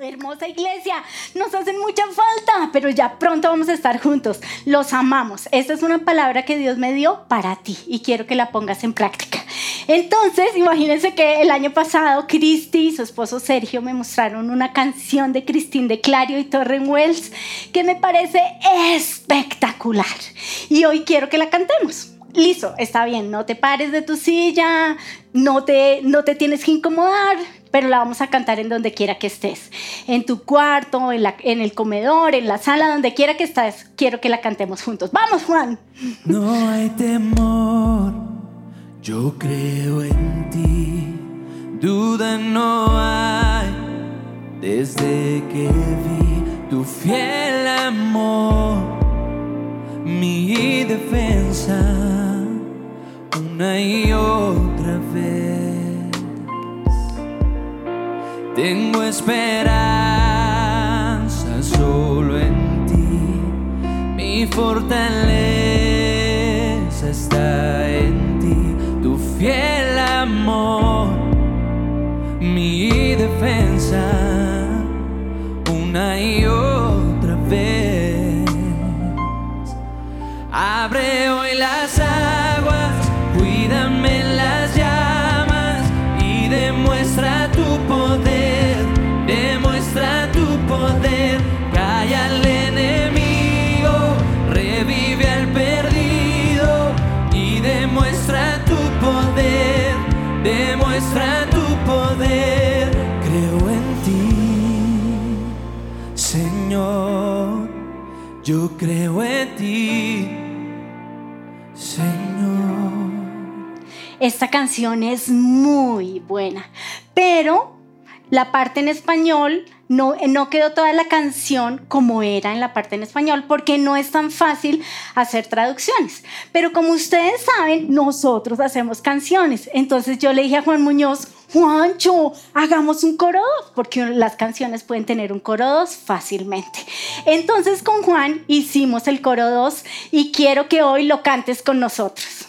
Hermosa iglesia, nos hacen mucha falta, pero ya pronto vamos a estar juntos. Los amamos. Esta es una palabra que Dios me dio para ti y quiero que la pongas en práctica. Entonces, imagínense que el año pasado Cristi y su esposo Sergio me mostraron una canción de Cristín de Clario y Torren Wells que me parece espectacular. Y hoy quiero que la cantemos listo, está bien, no te pares de tu silla, no te, no te tienes que incomodar, pero la vamos a cantar en donde quiera que estés. En tu cuarto, en, la, en el comedor, en la sala, donde quiera que estés, quiero que la cantemos juntos. Vamos, Juan. No hay temor, yo creo en ti, duda no hay, desde que vi tu fiel amor mi defensa una y otra vez. Tengo esperanza solo en ti, mi fortaleza está en ti, tu fiel amor, mi defensa una y otra creo en ti. Esta canción es muy buena, pero la parte en español no, quedó toda la canción como era en la parte en español, porque no es tan fácil hacer traducciones. Pero como ustedes saben, nosotros hacemos canciones. Entonces yo le dije a Juan Muñoz, Juancho, hagamos un coro 2, porque las canciones pueden tener un coro 2 fácilmente. Entonces con Juan hicimos el coro 2 y quiero que hoy lo cantes con nosotros.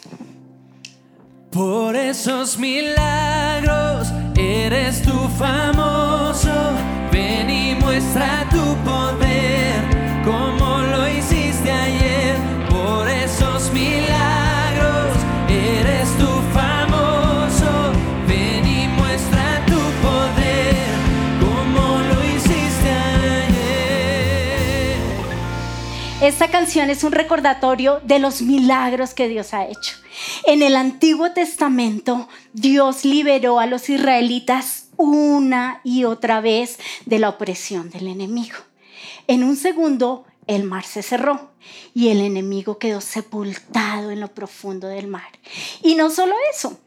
Por esos milagros eres tú famoso. Muestra tu poder como lo hiciste ayer. Por esos milagros eres tú famoso. Ven y muestra tu poder como lo hiciste ayer. Esta canción es un recordatorio de los milagros que Dios ha hecho. En el Antiguo Testamento, Dios liberó a los israelitas una y otra vez de la opresión del enemigo. En un segundo, el mar se cerró y el enemigo quedó sepultado en lo profundo del mar. Y no solo eso,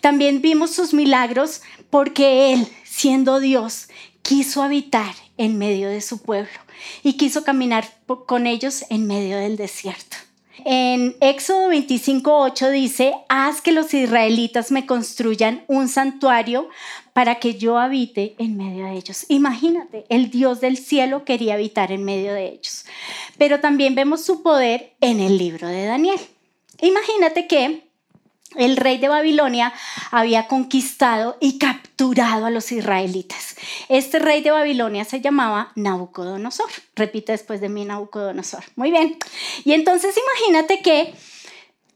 también vimos sus milagros porque Él, siendo Dios, quiso habitar en medio de su pueblo y quiso caminar con ellos en medio del desierto. En Éxodo 25:8 dice, haz que los israelitas me construyan un santuario para que yo habite en medio de ellos. Imagínate, el Dios del cielo quería habitar en medio de ellos. Pero también vemos su poder en el libro de Daniel. Imagínate que el rey de Babilonia había conquistado y capturado a los israelitas. Este rey de Babilonia se llamaba Nabucodonosor. Repite después de mí Nabucodonosor. Muy bien. Y entonces imagínate que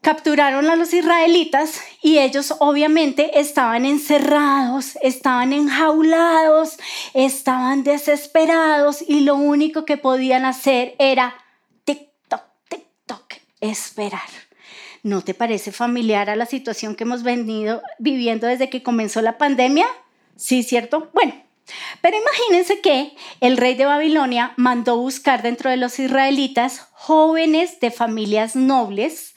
capturaron a los israelitas y ellos obviamente estaban encerrados, estaban enjaulados, estaban desesperados y lo único que podían hacer era tic-toc, tic-toc, esperar. ¿No te parece familiar a la situación que hemos venido viviendo desde que comenzó la pandemia? Sí, ¿cierto? Bueno, pero imagínense que el rey de Babilonia mandó buscar dentro de los israelitas jóvenes de familias nobles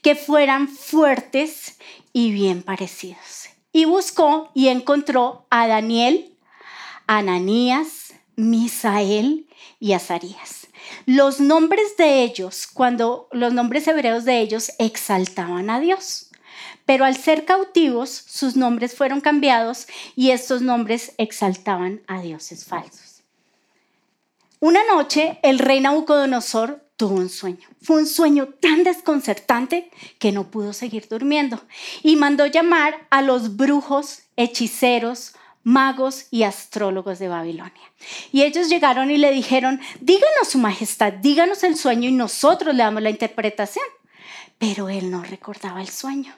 que fueran fuertes y bien parecidos. Y buscó y encontró a Daniel, Ananías, Misael y Azarías. Los nombres de ellos, cuando los nombres hebreos de ellos exaltaban a Dios. Pero al ser cautivos, sus nombres fueron cambiados y estos nombres exaltaban a dioses falsos. Una noche, el rey Nabucodonosor tuvo un sueño. Fue un sueño tan desconcertante que no pudo seguir durmiendo y mandó llamar a los brujos, hechiceros, magos y astrólogos de Babilonia. Y ellos llegaron y le dijeron, díganos su majestad, díganos el sueño y nosotros le damos la interpretación. Pero él no recordaba el sueño.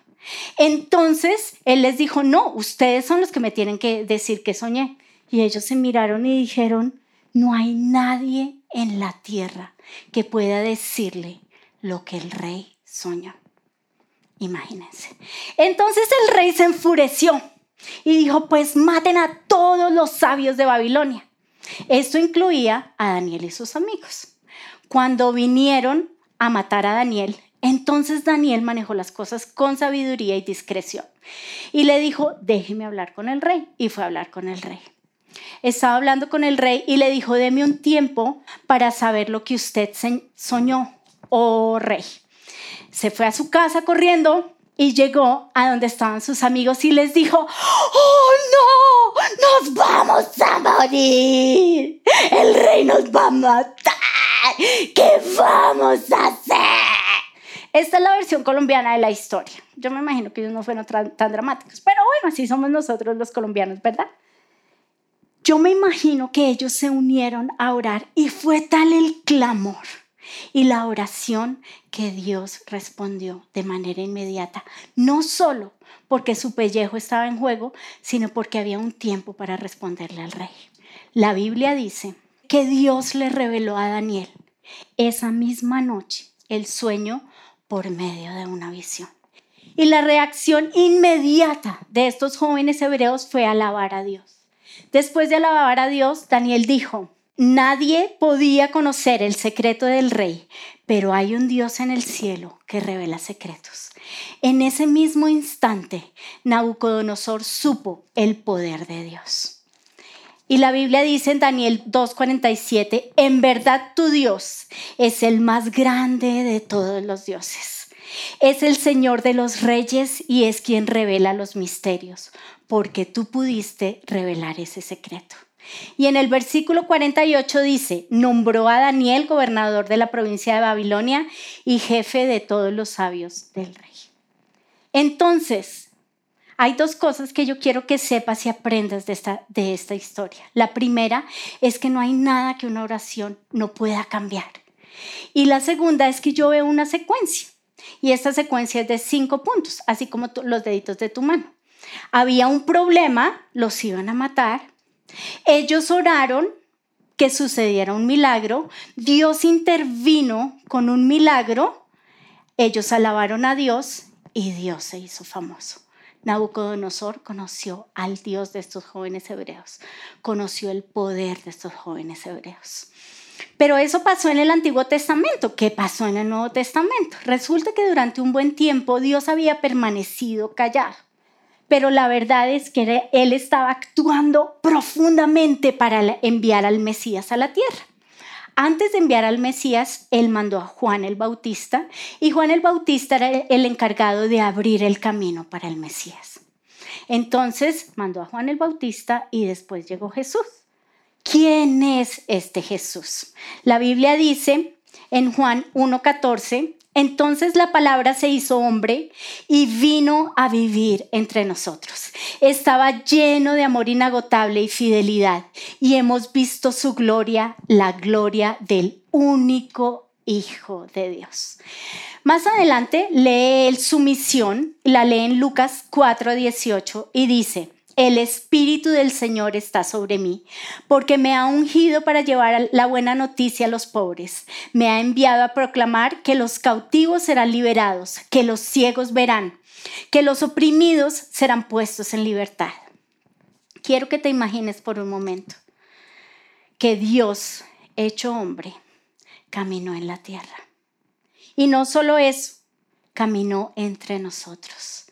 Entonces él les dijo, no, ustedes son los que me tienen que decir que soñé. Y ellos se miraron y dijeron, no hay nadie en la tierra que pueda decirle lo que el rey soñó. Imagínense. Entonces el rey se enfureció y dijo, pues maten a todos los sabios de Babilonia. Esto incluía a Daniel y sus amigos. Cuando vinieron a matar a Daniel, entonces Daniel manejó las cosas con sabiduría y discreción. Y le dijo, déjeme hablar con el rey. Y fue a hablar con el rey. Estaba hablando con el rey y le dijo, deme un tiempo para saber lo que usted soñó, oh rey. Se fue a su casa corriendo y llegó a donde estaban sus amigos y les dijo, ¡Oh no! ¡Nos vamos a morir! ¡El rey nos va a matar! ¿Qué vamos a hacer? Esta es la versión colombiana de la historia. Yo me imagino que ellos no fueron tan dramáticos, pero bueno, así somos nosotros los colombianos, ¿verdad? Yo me imagino que ellos se unieron a orar y fue tal el clamor y la oración que Dios respondió de manera inmediata, no solo porque su pellejo estaba en juego, sino porque había un tiempo para responderle al rey. La Biblia dice que Dios le reveló a Daniel esa misma noche el sueño por medio de una visión. Y la reacción inmediata de estos jóvenes hebreos fue alabar a Dios. Después de alabar a Dios, Daniel dijo, nadie podía conocer el secreto del rey, pero hay un Dios en el cielo que revela secretos. En ese mismo instante, Nabucodonosor supo el poder de Dios. Y la Biblia dice en Daniel 2.47, en verdad tu Dios es el más grande de todos los dioses. Es el Señor de los reyes y es quien revela los misterios, porque tú pudiste revelar ese secreto. Y en el versículo 48 dice, nombró a Daniel gobernador de la provincia de Babilonia y jefe de todos los sabios del rey. Entonces, hay dos cosas que yo quiero que sepas y aprendas de esta, de esta historia. La primera es que no hay nada que una oración no pueda cambiar. Y la segunda es que yo veo una secuencia. Y esta secuencia es de cinco puntos, así como los deditos de tu mano. Había un problema, los iban a matar. Ellos oraron que sucediera un milagro. Dios intervino con un milagro. Ellos alabaron a Dios y Dios se hizo famoso. Nabucodonosor conoció al Dios de estos jóvenes hebreos, conoció el poder de estos jóvenes hebreos. Pero eso pasó en el Antiguo Testamento. ¿Qué pasó en el Nuevo Testamento? Resulta que durante un buen tiempo Dios había permanecido callado. Pero la verdad es que Él estaba actuando profundamente para enviar al Mesías a la tierra. Antes de enviar al Mesías, él mandó a Juan el Bautista y Juan el Bautista era el encargado de abrir el camino para el Mesías. Entonces mandó a Juan el Bautista y después llegó Jesús. ¿Quién es este Jesús? La Biblia dice en Juan 1.14 entonces la palabra se hizo hombre y vino a vivir entre nosotros. Estaba lleno de amor inagotable y fidelidad y hemos visto su gloria, la gloria del único Hijo de Dios. Más adelante lee su misión, la lee en Lucas 4:18 y dice, el Espíritu del Señor está sobre mí, porque me ha ungido para llevar la buena noticia a los pobres. Me ha enviado a proclamar que los cautivos serán liberados, que los ciegos verán, que los oprimidos serán puestos en libertad. Quiero que te imagines por un momento que Dios, hecho hombre, caminó en la tierra. Y no solo eso, caminó entre nosotros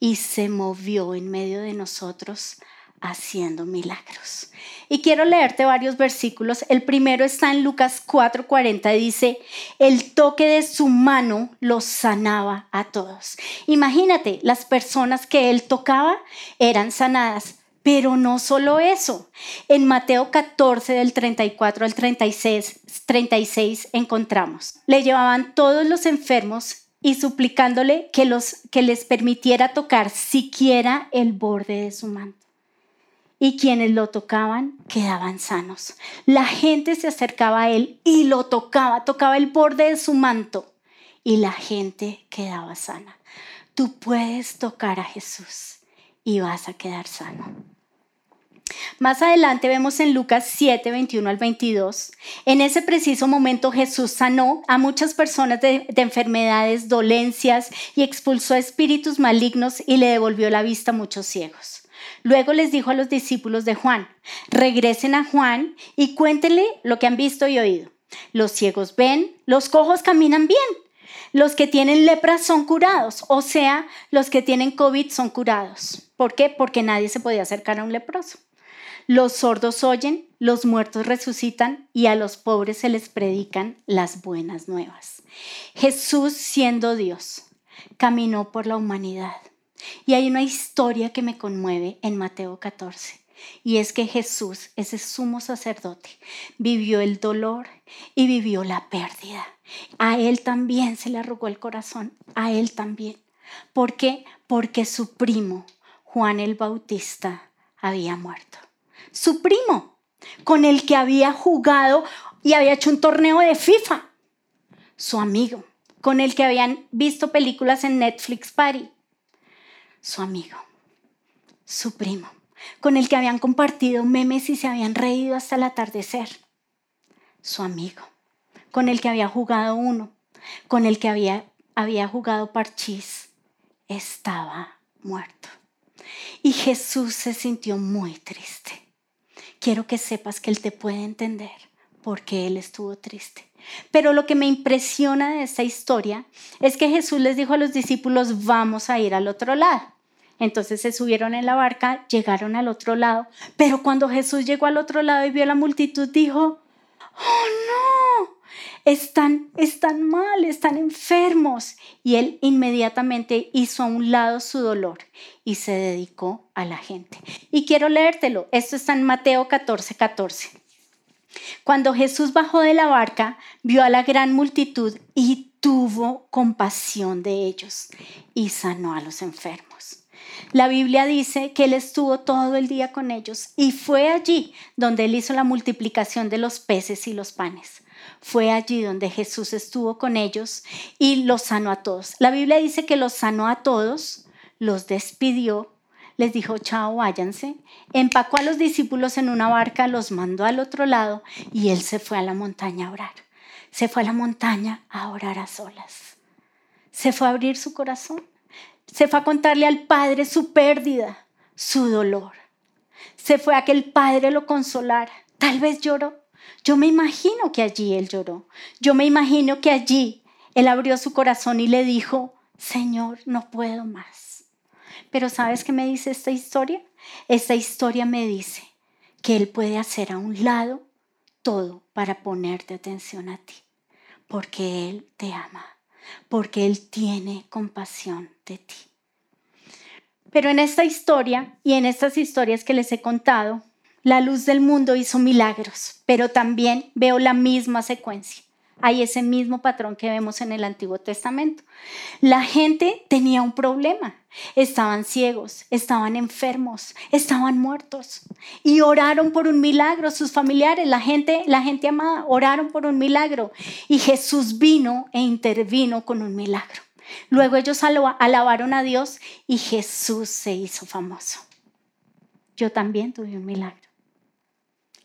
y se movió en medio de nosotros haciendo milagros. Y quiero leerte varios versículos. El primero está en Lucas 4:40 dice, el toque de su mano los sanaba a todos. Imagínate, las personas que él tocaba eran sanadas. Pero no solo eso. En Mateo 14 del 34 al 36, 36 encontramos, le llevaban todos los enfermos y suplicándole que, los, que les permitiera tocar siquiera el borde de su manto. y quienes lo tocaban quedaban sanos. La gente se acercaba a él y lo tocaba, tocaba el borde de su manto y la gente quedaba sana. Tú puedes tocar a Jesús y vas a quedar sano. Más adelante vemos en Lucas 7, 21 al 22. En ese preciso momento Jesús sanó a muchas personas de, de, enfermedades, dolencias y expulsó espíritus malignos y le devolvió la vista a muchos ciegos. Luego les dijo a los discípulos de Juan, regresen a Juan y cuéntenle lo que han visto y oído. Los ciegos ven, los cojos caminan bien, los que tienen lepra son curados, o sea, los que tienen COVID son curados. ¿Por qué? Porque nadie se podía acercar a un leproso. Los sordos oyen, los muertos resucitan y a los pobres se les predican las buenas nuevas. Jesús, siendo Dios, caminó por la humanidad. Y hay una historia que me conmueve en Mateo 14. Y es que Jesús, ese sumo sacerdote, vivió el dolor y vivió la pérdida. A él también se le arrugó el corazón, a él también. ¿Por qué? Porque su primo, Juan el Bautista, había muerto su primo, con el que había jugado y había hecho un torneo de FIFA, su amigo, con el que habían visto películas en Netflix Party, su amigo, su primo, con el que habían compartido memes y se habían reído hasta el atardecer, su amigo, con el que había jugado uno, con el que había, había jugado parchís, estaba muerto. Y Jesús se sintió muy triste quiero que sepas que Él te puede entender porque Él estuvo triste. Pero lo que me impresiona de esta historia es que Jesús les dijo a los discípulos, vamos a ir al otro lado. Entonces se subieron en la barca, llegaron al otro lado, pero cuando Jesús llegó al otro lado y vio a la multitud, dijo, oh no, están, mal, están enfermos. Y él inmediatamente hizo a un lado su dolor y se dedicó a la gente. Y quiero leértelo, esto está en Mateo 14, 14. Cuando Jesús bajó de la barca, vio a la gran multitud y tuvo compasión de ellos y sanó a los enfermos. La Biblia dice que Él estuvo todo el día con ellos y fue allí donde Él hizo la multiplicación de los peces y los panes. Fue allí donde Jesús estuvo con ellos y los sanó a todos. La Biblia dice que los sanó a todos, los despidió, les dijo, chao, váyanse, empacó a los discípulos en una barca, los mandó al otro lado y él se fue a la montaña a orar. Se fue a la montaña a orar a solas. Se fue a abrir su corazón. Se fue a contarle al Padre su pérdida, su dolor. Se fue a que el Padre lo consolara. Tal vez lloró, yo me imagino que allí él lloró. Yo me imagino que allí él abrió su corazón y le dijo, Señor, no puedo más. Pero ¿sabes qué me dice esta historia? Esta historia me dice que Él puede hacer a un lado todo para ponerte atención a ti, porque Él te ama, porque Él tiene compasión de ti. Pero en esta historia y en estas historias que les he contado, la luz del mundo hizo milagros, pero también veo la misma secuencia. Hay ese mismo patrón que vemos en el Antiguo Testamento. La gente tenía un problema. Estaban ciegos, estaban enfermos, estaban muertos y oraron por un milagro. Sus familiares, la gente, la gente amada, oraron por un milagro y Jesús vino e intervino con un milagro. Luego ellos alabaron a Dios y Jesús se hizo famoso. Yo también tuve un milagro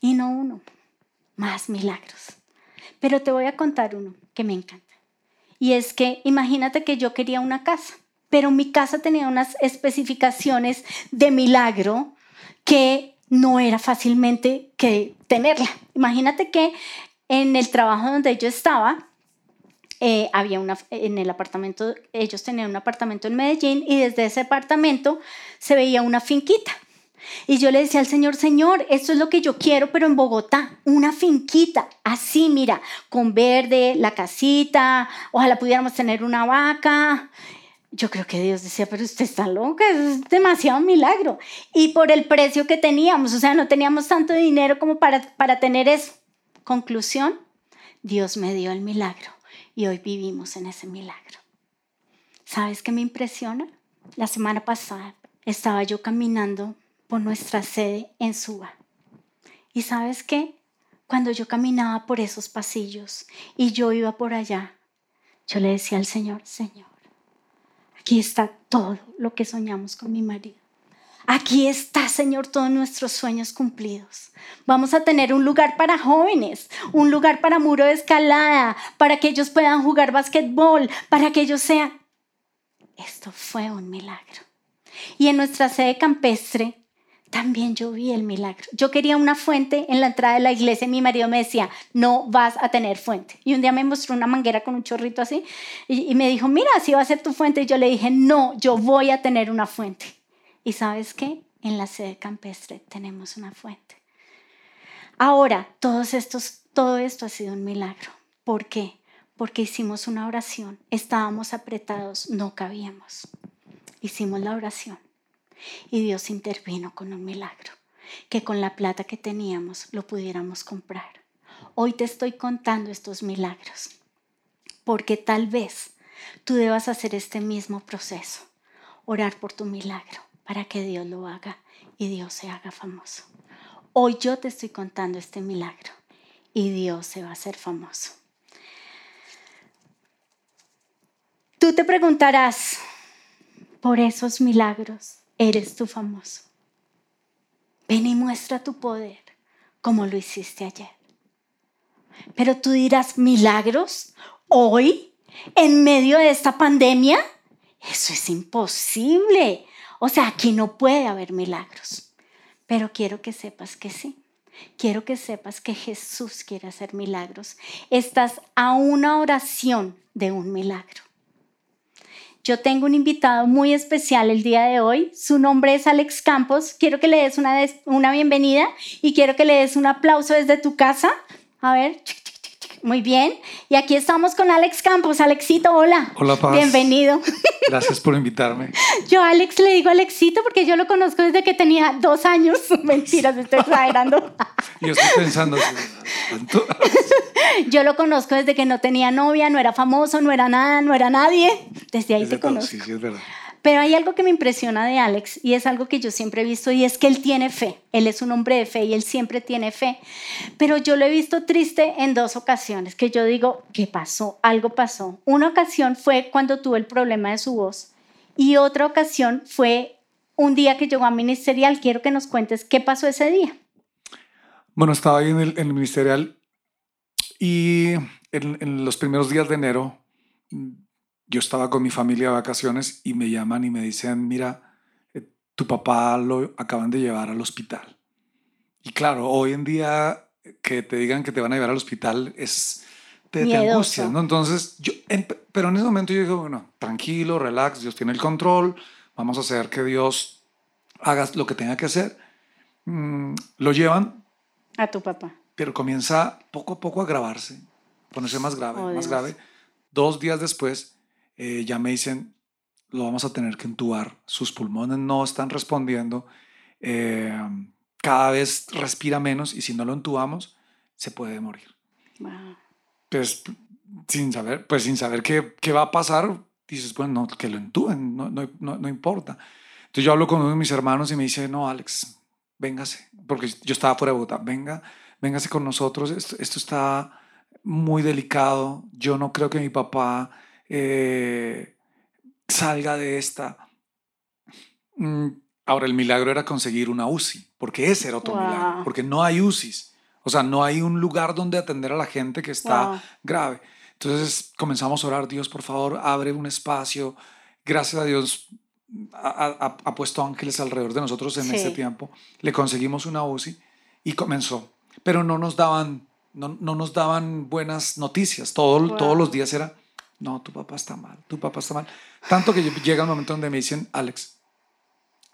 y no uno, más milagros. Pero te voy a contar uno que me encanta. Y es que imagínate que yo quería una casa, pero mi casa tenía unas especificaciones de milagro que no era fácilmente que tenerla. Imagínate que en el trabajo donde yo estaba, eh, había una, en el apartamento, ellos tenían un apartamento en Medellín y desde ese apartamento se veía una finquita. Y yo le decía al Señor, Señor, esto es lo que yo quiero, pero en Bogotá, una finquita, así, mira, con verde, la casita, ojalá pudiéramos tener una vaca. Yo creo que Dios decía, pero usted está loca, es demasiado milagro. Y por el precio que teníamos, o sea, no teníamos tanto dinero como para, para tener eso. Conclusión, Dios me dio el milagro y hoy vivimos en ese milagro. ¿Sabes qué me impresiona? La semana pasada estaba yo caminando nuestra sede en Suba. ¿Y sabes qué? Cuando yo caminaba por esos pasillos y yo iba por allá, yo le decía al Señor, Señor, aquí está todo lo que soñamos con mi marido. Aquí está, Señor, todos nuestros sueños cumplidos. Vamos a tener un lugar para jóvenes, un lugar para muro de escalada, para que ellos puedan jugar basquetbol, para que ellos sean... Esto fue un milagro. Y en nuestra sede campestre también yo vi el milagro. Yo quería una fuente en la entrada de la iglesia y mi marido me decía, no vas a tener fuente. Y un día me mostró una manguera con un chorrito así y, me dijo, mira, así va a ser tu fuente. Y yo le dije, no, yo voy a tener una fuente. Y sabes qué? En la sede campestre tenemos una fuente. Ahora, todos estos, todo esto ha sido un milagro. ¿Por qué? Porque hicimos una oración. Estábamos apretados, no cabíamos. Hicimos la oración y Dios intervino con un milagro, que con la plata que teníamos lo pudiéramos comprar. Hoy te estoy contando estos milagros, porque tal vez tú debas hacer este mismo proceso, orar por tu milagro para que Dios lo haga y Dios se haga famoso. Hoy yo te estoy contando este milagro y Dios se va a hacer famoso. Tú te preguntarás por esos milagros, eres tú famoso. Ven y muestra tu poder como lo hiciste ayer. Pero tú dirás, milagros, hoy, en medio de esta pandemia, eso es imposible. O sea, aquí no puede haber milagros. Pero quiero que sepas que sí. Quiero que sepas que Jesús quiere hacer milagros. Estás a una oración de un milagro. Yo tengo un invitado muy especial el día de hoy. Su nombre es Alex Campos. Quiero que le des una, una bienvenida y quiero que le des un aplauso desde tu casa. A ver, muy bien. Y aquí estamos con Alex Campos. Alexito, hola. Hola, Paz. Bienvenido. Gracias por invitarme. Yo a Alex le digo Alexito porque yo lo conozco desde que tenía dos años. Mentiras, estoy exagerando. Yo estoy pensando. ¿tanto? Yo lo conozco desde que no tenía novia, no era famoso, no era nada, no era nadie. Desde ahí te conozco. Sí, sí, es verdad. Pero hay algo que me impresiona de Alex y es algo que yo siempre he visto y es que él tiene fe. Él es un hombre de fe y él siempre tiene fe. Pero yo lo he visto triste en dos ocasiones que yo digo, ¿qué pasó? Algo pasó. Una ocasión fue cuando tuvo el problema de su voz y otra ocasión fue un día que llegó a ministerial. Quiero que nos cuentes qué pasó ese día. Bueno, estaba ahí en el, ministerial y en, los primeros días de enero yo estaba con mi familia de vacaciones y me llaman y me dicen, mira, eh, tu papá lo acaban de llevar al hospital. Y claro, hoy en día eh, que te digan que te van a llevar al hospital es te, angustias, ¿no? Entonces, yo, en- pero en ese momento yo digo, bueno, tranquilo, relax, Dios tiene el control, vamos a hacer que Dios haga lo que tenga que hacer. Mm, lo llevan, A tu papá. pero comienza poco a poco a agravarse, ponerse más grave, Oh, más Dios. grave. Dos días después eh, ya me dicen, lo vamos a tener que entubar, sus pulmones no están respondiendo, eh, cada vez respira menos y si no lo entubamos, se puede morir. Wow. Pues sin saber, pues sin saber qué, qué va a pasar, dices, bueno, no, que lo entuben, no, no, no, no importa. Entonces yo hablo con uno de mis hermanos y me dice, no, Alex, véngase, porque yo estaba fuera de Bogotá, venga, véngase con nosotros, esto, esto está muy delicado, yo no creo que mi papá eh, salga de esta. Mm, Ahora, el milagro era conseguir una UCI, porque ese era otro Wow. milagro, porque no hay UCIs, o sea, no hay un lugar donde atender a la gente que está Wow. grave. Entonces comenzamos a orar, Dios, por favor, abre un espacio. Gracias a Dios ha, ha- ha puesto ángeles alrededor de nosotros en Sí. ese tiempo. Le conseguimos una UCI y comenzó. Pero no nos daban, no, no nos daban buenas noticias. Todo, Wow. Todos los días era, no, tu papá está mal, tu papá está mal. Tanto que llega un momento donde me dicen, Alex,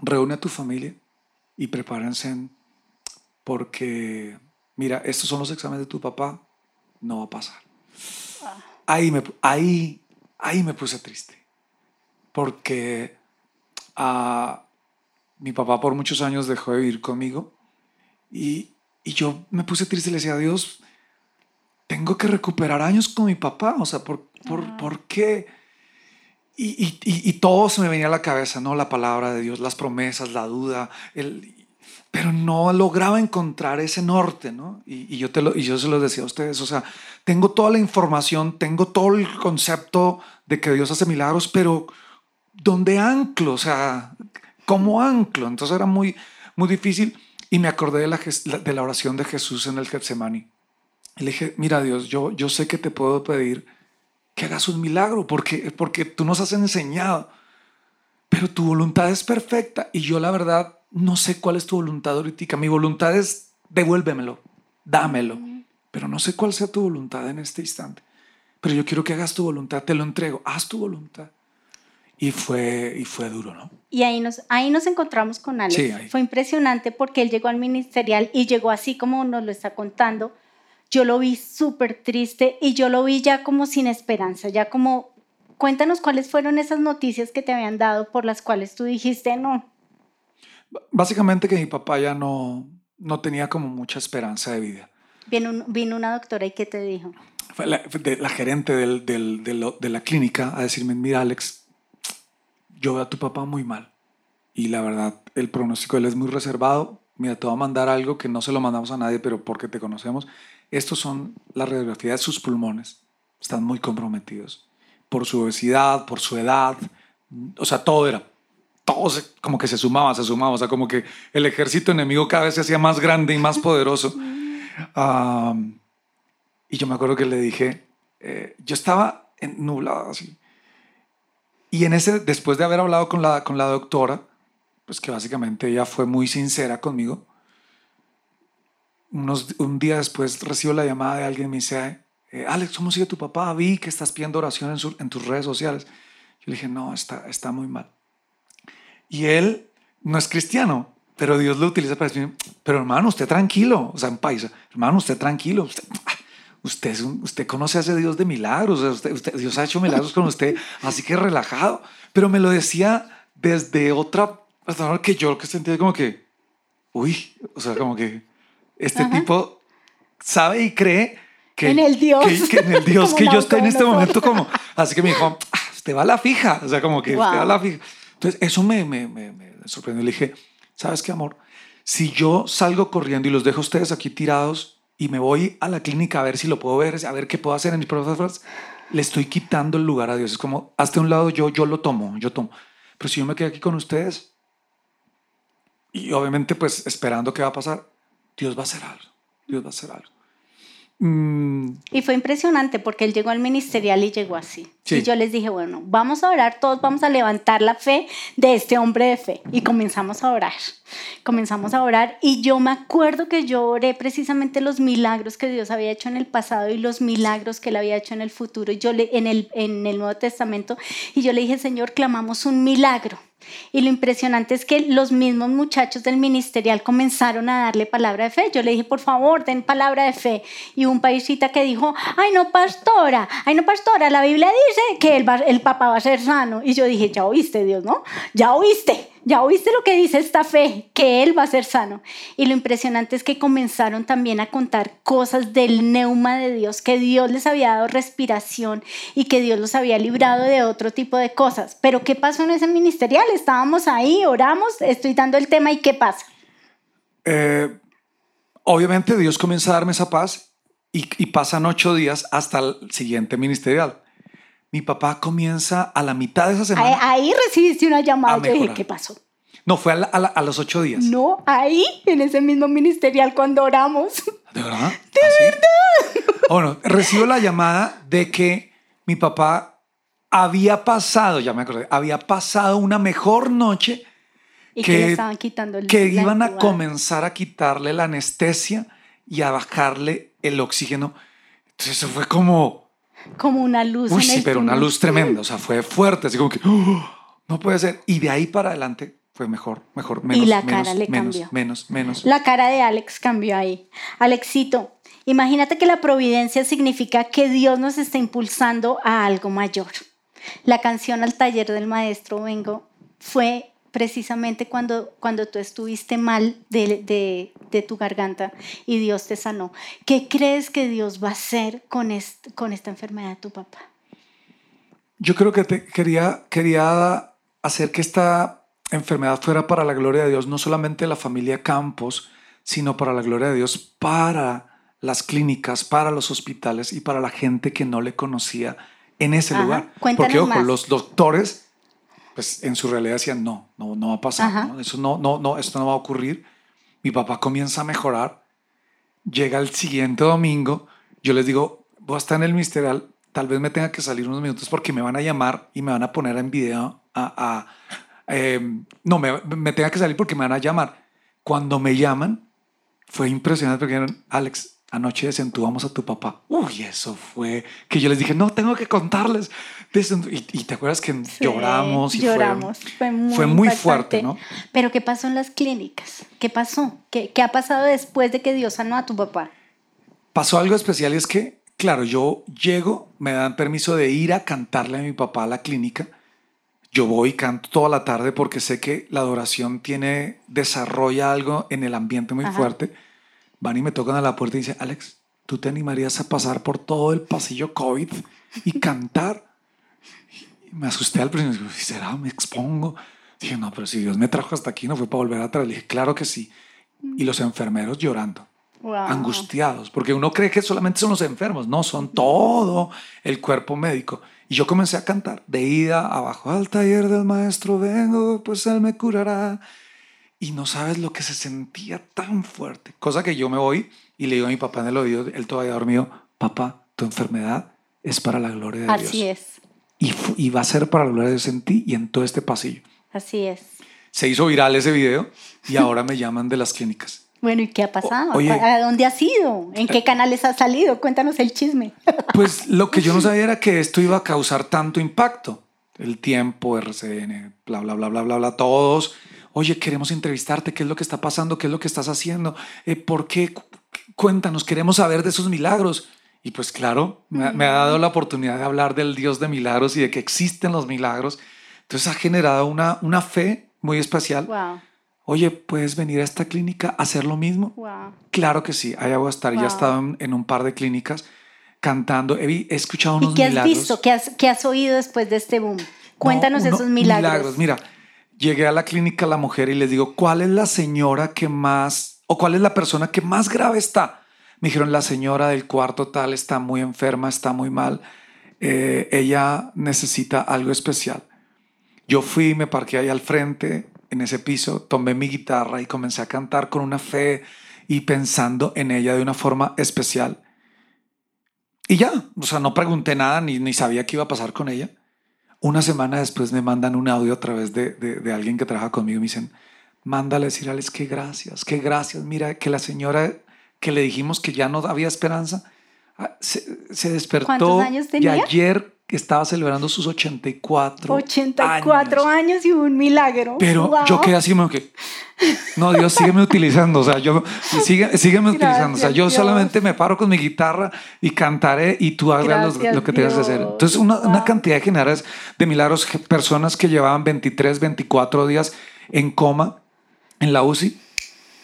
reúne a tu familia y prepárense porque, mira, estos son los exámenes de tu papá, no va a pasar. Ahí me, ahí, ahí me puse triste, porque ah, mi papá por muchos años dejó de vivir conmigo y, y yo me puse triste y le decía a Dios, tengo que recuperar años con mi papá, o sea, ¿por, por. ¿por qué? Y, y, y- todo se me venía a la cabeza, ¿no? La palabra de Dios, las promesas, la duda, el, pero no lograba encontrar ese norte, ¿no? Y, y yo, te lo, y yo se lo decía a ustedes, o sea, tengo toda la información, tengo todo el concepto de que Dios hace milagros, pero ¿dónde anclo? O sea, ¿cómo anclo? Entonces era muy, muy difícil y me acordé de la, de la oración de Jesús en el Getsemani. Y le dije, mira Dios, yo, yo sé que te puedo pedir que hagas un milagro porque, porque tú nos has enseñado, pero tu voluntad es perfecta y yo la verdad no sé cuál es tu voluntad ahorita. Mi voluntad es devuélvemelo, dámelo, pero no sé cuál sea tu voluntad en este instante. Pero yo quiero que hagas tu voluntad, te lo entrego, haz tu voluntad. Y fue, y fue duro, ¿no? Y ahí nos, ahí nos encontramos con Alex. Sí. Fue impresionante porque él llegó al ministerial y llegó así como nos lo está contando. Yo lo vi súper triste y yo lo vi ya como sin esperanza, ya como, cuéntanos cuáles fueron esas noticias que te habían dado por las cuales tú dijiste, no, Básicamente que mi papá ya no, no tenía como mucha esperanza de vida. vino, un- vino una doctora y ¿qué te dijo? Fue la, de- la gerente del- del- de, lo- de la clínica a decirme, mira Alex, yo veo a tu papá muy mal. Y la verdad, el pronóstico de él es muy reservado. Mira, te voy a mandar algo que no se lo mandamos a nadie, pero porque te conocemos. Estos son las radiografías de sus pulmones. Están muy comprometidos. Por su obesidad, por su edad. O sea, todo era. Todo se- como que se sumaba, se sumaba. O sea, como que el ejército enemigo cada vez se hacía más grande y más poderoso. Y yo me acuerdo que le dije, eh, yo estaba en, nublado así. Y en ese, después de haber hablado con la, con la doctora, pues que básicamente ella fue muy sincera conmigo, unos, un día después recibo la llamada de alguien y me dice, eh, Alex, ¿cómo sigue tu papá? Vi que estás pidiendo oración en, su- en tus redes sociales. Yo le dije, no, está, está muy mal. Y él no es cristiano, pero Dios lo utiliza para decir, pero hermano, usted tranquilo, o sea, en paisa, hermano, usted tranquilo, usted, usted, conoce a ese Dios de milagros, usted, usted- Dios ha hecho milagros con usted, así que relajado. Pero me lo decía desde otra, hasta que yo que sentía como que, uy, o sea, como que este Ajá. tipo sabe y cree que En el Dios. que, que en el Dios que yo estoy en este momento como así que me dijo "Ah, usted va la fija o sea como que Wow. va a la fija entonces eso me, me, me, me sorprendió le dije sabes qué amor si yo salgo corriendo y los dejo a ustedes aquí tirados y me voy a la clínica a ver si lo puedo ver a ver qué puedo hacer en mis pruebas le estoy quitando el lugar a Dios es como hasta un lado yo yo lo tomo yo tomo pero si yo me quedo aquí con ustedes y obviamente pues esperando qué va a pasar Dios va a hacer algo Dios va a hacer algo Mm, Y fue impresionante porque él llegó al ministerial y llegó así. Sí. Y yo les dije, bueno, vamos a orar, todos vamos a levantar la fe de este hombre de fe. Y comenzamos a orar. Comenzamos a orar y yo me acuerdo que yo oré precisamente los milagros que Dios había hecho en el pasado y los milagros que él había hecho en el futuro, y yo le, en, el, en el Nuevo Testamento. Y yo le dije, Señor, clamamos un milagro. Y lo impresionante es que los mismos muchachos del ministerial comenzaron a darle palabra de fe. Yo le dije, por favor, den palabra de fe. Y un paisita que dijo, ay no, pastora, ay no, pastora, la Biblia dice que el, el papá va a ser sano. Y yo dije, ya oíste, Dios, ¿no? Ya oíste, ya oíste lo que dice esta fe, que él va a ser sano. Y lo impresionante es que comenzaron también a contar cosas del neuma de Dios, que Dios les había dado respiración y que Dios los había librado de otro tipo de cosas. Pero ¿qué pasó en ese ministerial? Estábamos ahí, oramos, estoy dando el tema y ¿qué pasa? Eh, obviamente Dios comienza a darme esa paz y, y pasan ocho días hasta el siguiente ministerial. Mi papá comienza a la mitad de esa Ahí, semana. ahí recibiste una llamada. Yo dije. ¿qué pasó? No, fue a, la- a la- a los ocho días. No, ahí, en ese mismo ministerial cuando oramos. ¿De verdad? ¿De verdad? Bueno, recibo la llamada de que mi papá había pasado, ya me acordé, había pasado una mejor noche Y que, Que- le estaban quitando el que iban a comenzar a quitarle la anestesia y a bajarle el oxígeno. Entonces eso fue como, Como una luz. uy, en sí, el pero una luz tremenda, o sea, fue fuerte, así como que, "Oh, no puede ser. Y de ahí para adelante fue mejor, mejor, menos, la menos, cara le menos, cambió. menos, menos. La cara de Alex cambió ahí. Alexito, imagínate que la providencia significa que Dios nos está impulsando a algo mayor. La canción al taller del maestro Vengo fue precisamente cuando, cuando tú estuviste mal de, de- de tu garganta y Dios te sanó. ¿Qué crees que Dios va a hacer con, con esta enfermedad de tu papá? Yo creo que te quería, quería hacer que esta, enfermedad fuera para la gloria de Dios, no solamente la familia Campos, sino para la gloria de Dios, para las clínicas, para los hospitales y para la gente que no le conocía en ese Ajá, lugar. cuéntanos Porque, ojo, más. los doctores, pues en su realidad decían, no, no, no va a pasar, eso no, no, no, esto no va a ocurrir. Mi papá comienza a mejorar, llega el siguiente domingo, yo les digo, voy a estar en el ministerial, tal vez me tenga que salir unos minutos porque me van a llamar y me van a poner en video a... a- eh, no, me, me tenga que salir porque me van a llamar. Cuando me llaman, fue impresionante porque dijeron, Alex, anoche desentubamos a tu papá. Uy, eso fue que yo les dije, no, tengo que contarles. Y, y te acuerdas que Sí, lloramos y fue- lloramos. Fue, muy, fue muy fuerte, ¿no? Pero ¿qué pasó en las clínicas? ¿Qué pasó? ¿Qué, qué ha pasado después de que Dios sanó a tu papá? pasó algo especial y es que, claro, yo llego, me dan permiso de ir a cantarle a mi papá a la clínica. Yo voy y canto toda la tarde porque sé que la adoración tiene, desarrolla algo en el ambiente muy Ajá. fuerte. Van y me tocan a la puerta y dicen, Alex, ¿tú te animarías a pasar por todo el pasillo COVID y cantar? Y me asusté al principio, ¿será? ¿Me expongo? Dije, no, pero si Dios me trajo hasta aquí, no fue para volver atrás. Le dije, claro que sí. Y los enfermeros llorando Wow. angustiados, porque uno cree que solamente son los enfermos, no, son todo el cuerpo médico. Y yo comencé a cantar, de ida abajo, al taller del maestro vengo, pues él me curará. Y no sabes lo que se sentía tan fuerte, cosa que yo me voy y le digo a mi papá en el oído, él todavía dormido, papá, tu enfermedad es para la gloria de Así Dios. es, Y, y va a ser para la gloria de Dios en ti y en todo este pasillo. así es. Se hizo viral ese video y ahora me llaman de las clínicas. Bueno, ¿y qué ha pasado? Oye. ¿A dónde has ido? ¿En qué canales has salido? Cuéntanos el chisme. Pues lo que yo no sabía era que esto iba a causar tanto impacto. El tiempo, RCN, bla, bla, bla, bla, bla, bla, todos. Oye, queremos entrevistarte, ¿qué es lo que está pasando? ¿Qué es lo que estás haciendo? Eh, ¿Por qué? Cu- Cuéntanos, queremos saber de esos milagros. Y pues claro, me, ha- me ha dado la oportunidad de hablar del Dios de milagros y de que existen los milagros. Entonces ha generado una, una fe muy especial. Wow, Oye, ¿puedes venir a esta clínica a hacer lo mismo? wow. Claro que sí, allá voy a estar. Ya he estado en, en un par de clínicas cantando. He, escuchado unos ¿Y qué has milagros. visto? ¿Qué has, qué has oído después de este boom? Cuéntanos No, uno- esos milagros. Mira, llegué a la clínica la mujer y les digo, ¿cuál es la señora que más, o cuál es la persona que más grave está? Me dijeron, la señora del cuarto tal está muy enferma, está muy mal. eh, ella necesita algo especial. Yo fui, me parqué ahí al frente, en ese piso, tomé mi guitarra y comencé a cantar con una fe y pensando en ella de una forma especial. Y ya, o sea, no pregunté nada ni, ni sabía qué iba a pasar con ella. Una semana después me mandan un audio a través de, de- de alguien que trabaja conmigo y me dicen, mándale a decir Alex, qué gracias, qué gracias. Mira, que la señora que le dijimos que ya no había esperanza, ah, se, se despertó ¿Cuántos años tenía? y ayer estaba celebrando sus 84 84 años. años. y un milagro. Pero Wow. yo quedé así como que, no, Dios, sígueme utilizando. O sea, yo, sígueme utilizando. O sea, yo solamente me paro con mi guitarra y cantaré y tú hagas lo- que tengas que hacer. Entonces, una, una Wow. cantidad de generales de milagros, personas que llevaban 23, 24 días en coma en la UCI,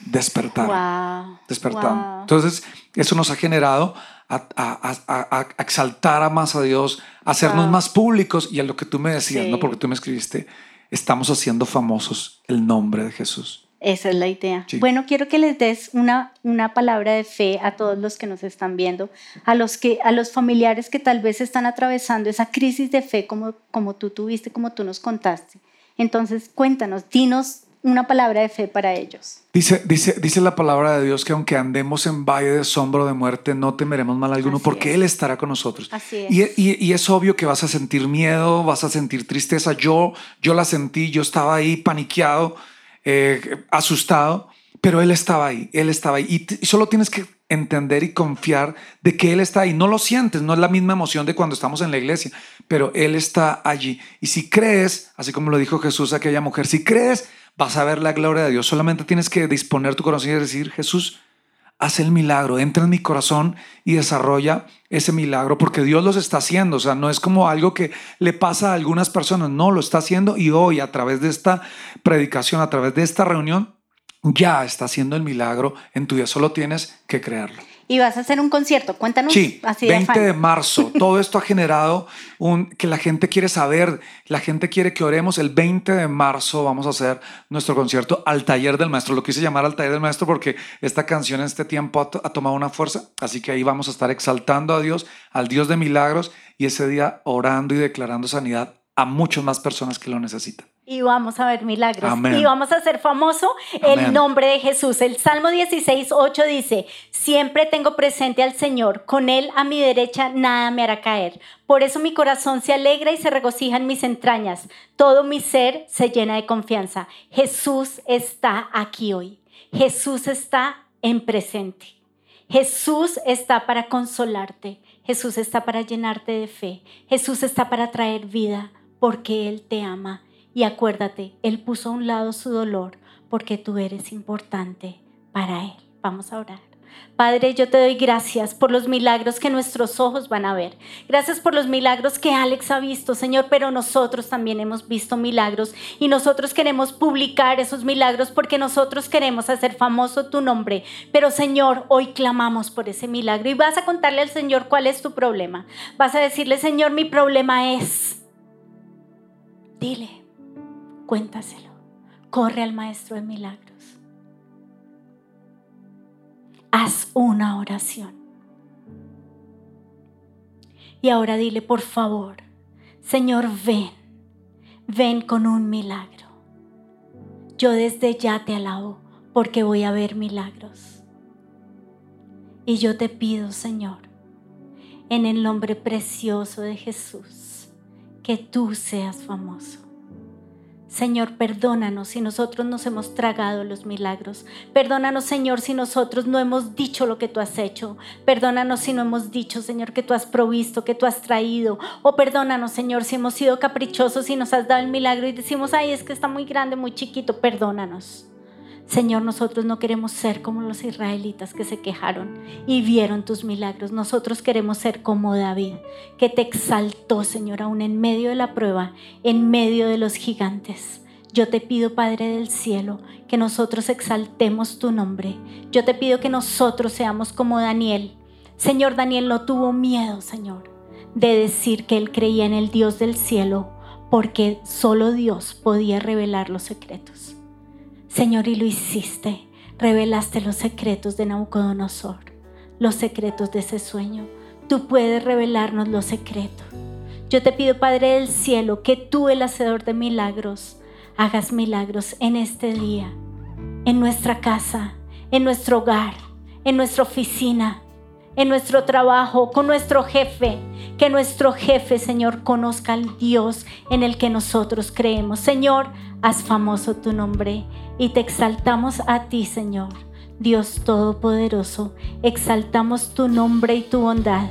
despertaron Wow. despertando. wow. Entonces, eso nos ha generado a, a- a- a- a exaltar a más a Dios, a hacernos Wow. más públicos y a lo que tú me decías, Sí. ¿no? Porque tú me escribiste, estamos haciendo famosos el nombre de Jesús. Esa es la idea. Sí. Bueno, quiero que les des una, una palabra de fe a todos los que nos están viendo, a los, que, a los familiares que tal vez están atravesando esa crisis de fe como, como tú tuviste, como tú nos contaste. Entonces, cuéntanos, dinos una palabra de fe para ellos. Dice, dice, dice la palabra de Dios que aunque andemos en valle de sombra de muerte, no temeremos mal alguno Así porque es. Él estará con nosotros. Así es. Y, y- y es obvio que vas a sentir miedo, vas a sentir tristeza. Yo, yo la sentí, yo estaba ahí paniqueado, eh, asustado, pero Él estaba ahí, Él estaba ahí. Y, y solo tienes que entender y confiar de que Él está ahí. No lo sientes, no es la misma emoción de cuando estamos en la iglesia, pero Él está allí. Y si crees, así como lo dijo Jesús a aquella mujer, si crees, vas a ver la gloria de Dios. Solamente tienes que disponer tu corazón y decir, Jesús, haz el milagro, entra en mi corazón y desarrolla ese milagro, porque Dios los está haciendo. O sea, no es como algo que le pasa a algunas personas, no, lo está haciendo y hoy a través de esta predicación, a través de esta reunión, ya está haciendo el milagro en tu vida. Solo tienes que creerlo. Y vas a hacer un concierto, cuéntanos Sí, así 20 de marzo. Todo esto ha generado un, que la gente quiere saber, la gente quiere que oremos. El 20 de marzo vamos a hacer nuestro concierto al taller del maestro. Lo quise llamar al taller del maestro porque esta canción en este tiempo ha, ha tomado una fuerza. Así que ahí vamos a estar exaltando a Dios, al Dios de milagros y ese día orando y declarando sanidad a muchas más personas que lo necesitan. Y vamos a ver milagros. Amén. Y vamos a hacer famoso el Amén. nombre de Jesús. El Salmo 16, 8 dice, siempre tengo presente al Señor, con Él a mi derecha nada me hará caer. Por eso mi corazón se alegra y se regocija en mis entrañas. Todo mi ser se llena de confianza. Jesús está aquí hoy. Jesús está en presente. Jesús está para consolarte. Jesús está para llenarte de fe. Jesús está para traer vida porque Él te ama. Y acuérdate, Él puso a un lado su dolor porque tú eres importante para Él. Vamos a orar. Padre, yo te doy gracias por los milagros que nuestros ojos van a ver. Gracias por los milagros que Alex ha visto, Señor, pero nosotros también hemos visto milagros y nosotros queremos publicar esos milagros porque nosotros queremos hacer famoso tu nombre. Pero Señor, hoy clamamos por ese milagro y vas a contarle al Señor cuál es tu problema. Vas a decirle, Señor, mi problema es... Dile, cuéntaselo. Corre al Maestro de Milagros. Haz una oración. Y ahora dile, por favor, Señor, ven, ven con un milagro. Yo desde ya te alabo porque voy a ver milagros. Y yo te pido, Señor, en el nombre precioso de Jesús, que tú seas famoso. Señor, perdónanos si nosotros nos hemos tragado los milagros. Perdónanos, Señor, si nosotros no hemos dicho lo que tú has hecho. Perdónanos si no hemos dicho, Señor, que tú has provisto, que tú has traído. O perdónanos, Señor, si hemos sido caprichosos y nos has dado el milagro y decimos, ay, es que está muy grande, muy chiquito. Perdónanos. Señor, nosotros no queremos ser como los israelitas que se quejaron y vieron tus milagros. Nosotros queremos ser como David, que te exaltó, Señor, aún en medio de la prueba, en medio de los gigantes. Yo te pido, Padre del cielo, que nosotros exaltemos tu nombre. Yo te pido que nosotros seamos como Daniel. Señor, Daniel no tuvo miedo, Señor, de decir que él creía en el Dios del cielo, porque solo Dios podía revelar los secretos. Señor, y lo hiciste. Revelaste los secretos de Nabucodonosor, los secretos de ese sueño. Tú puedes revelarnos los secretos. Yo te pido, Padre del cielo, que tú, el hacedor de milagros, hagas milagros en este día, en nuestra casa, en nuestro hogar, en nuestra oficina, en nuestro trabajo, con nuestro jefe. Que nuestro jefe, Señor, conozca al Dios en el que nosotros creemos. Señor, haz famoso tu nombre y te exaltamos a ti, Señor, Dios Todopoderoso. Exaltamos tu nombre y tu bondad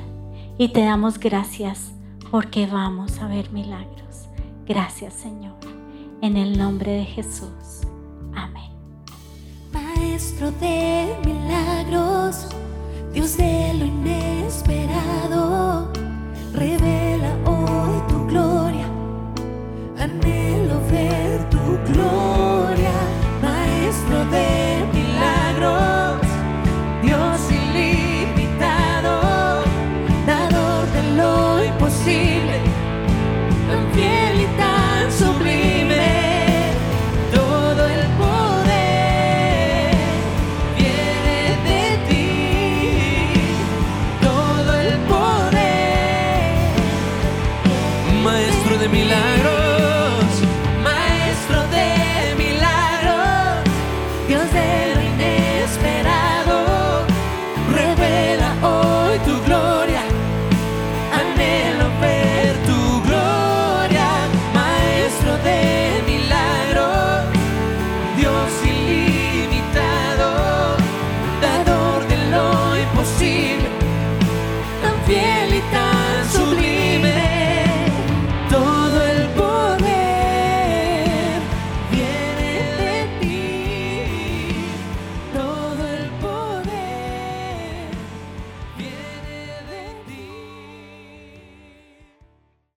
y te damos gracias porque vamos a ver milagros. Gracias, Señor. En el nombre de Jesús. Amén. Maestro de milagros, Dios de lo inesperado, revela hoy tu gloria. Anhelo ver tu gloria. uno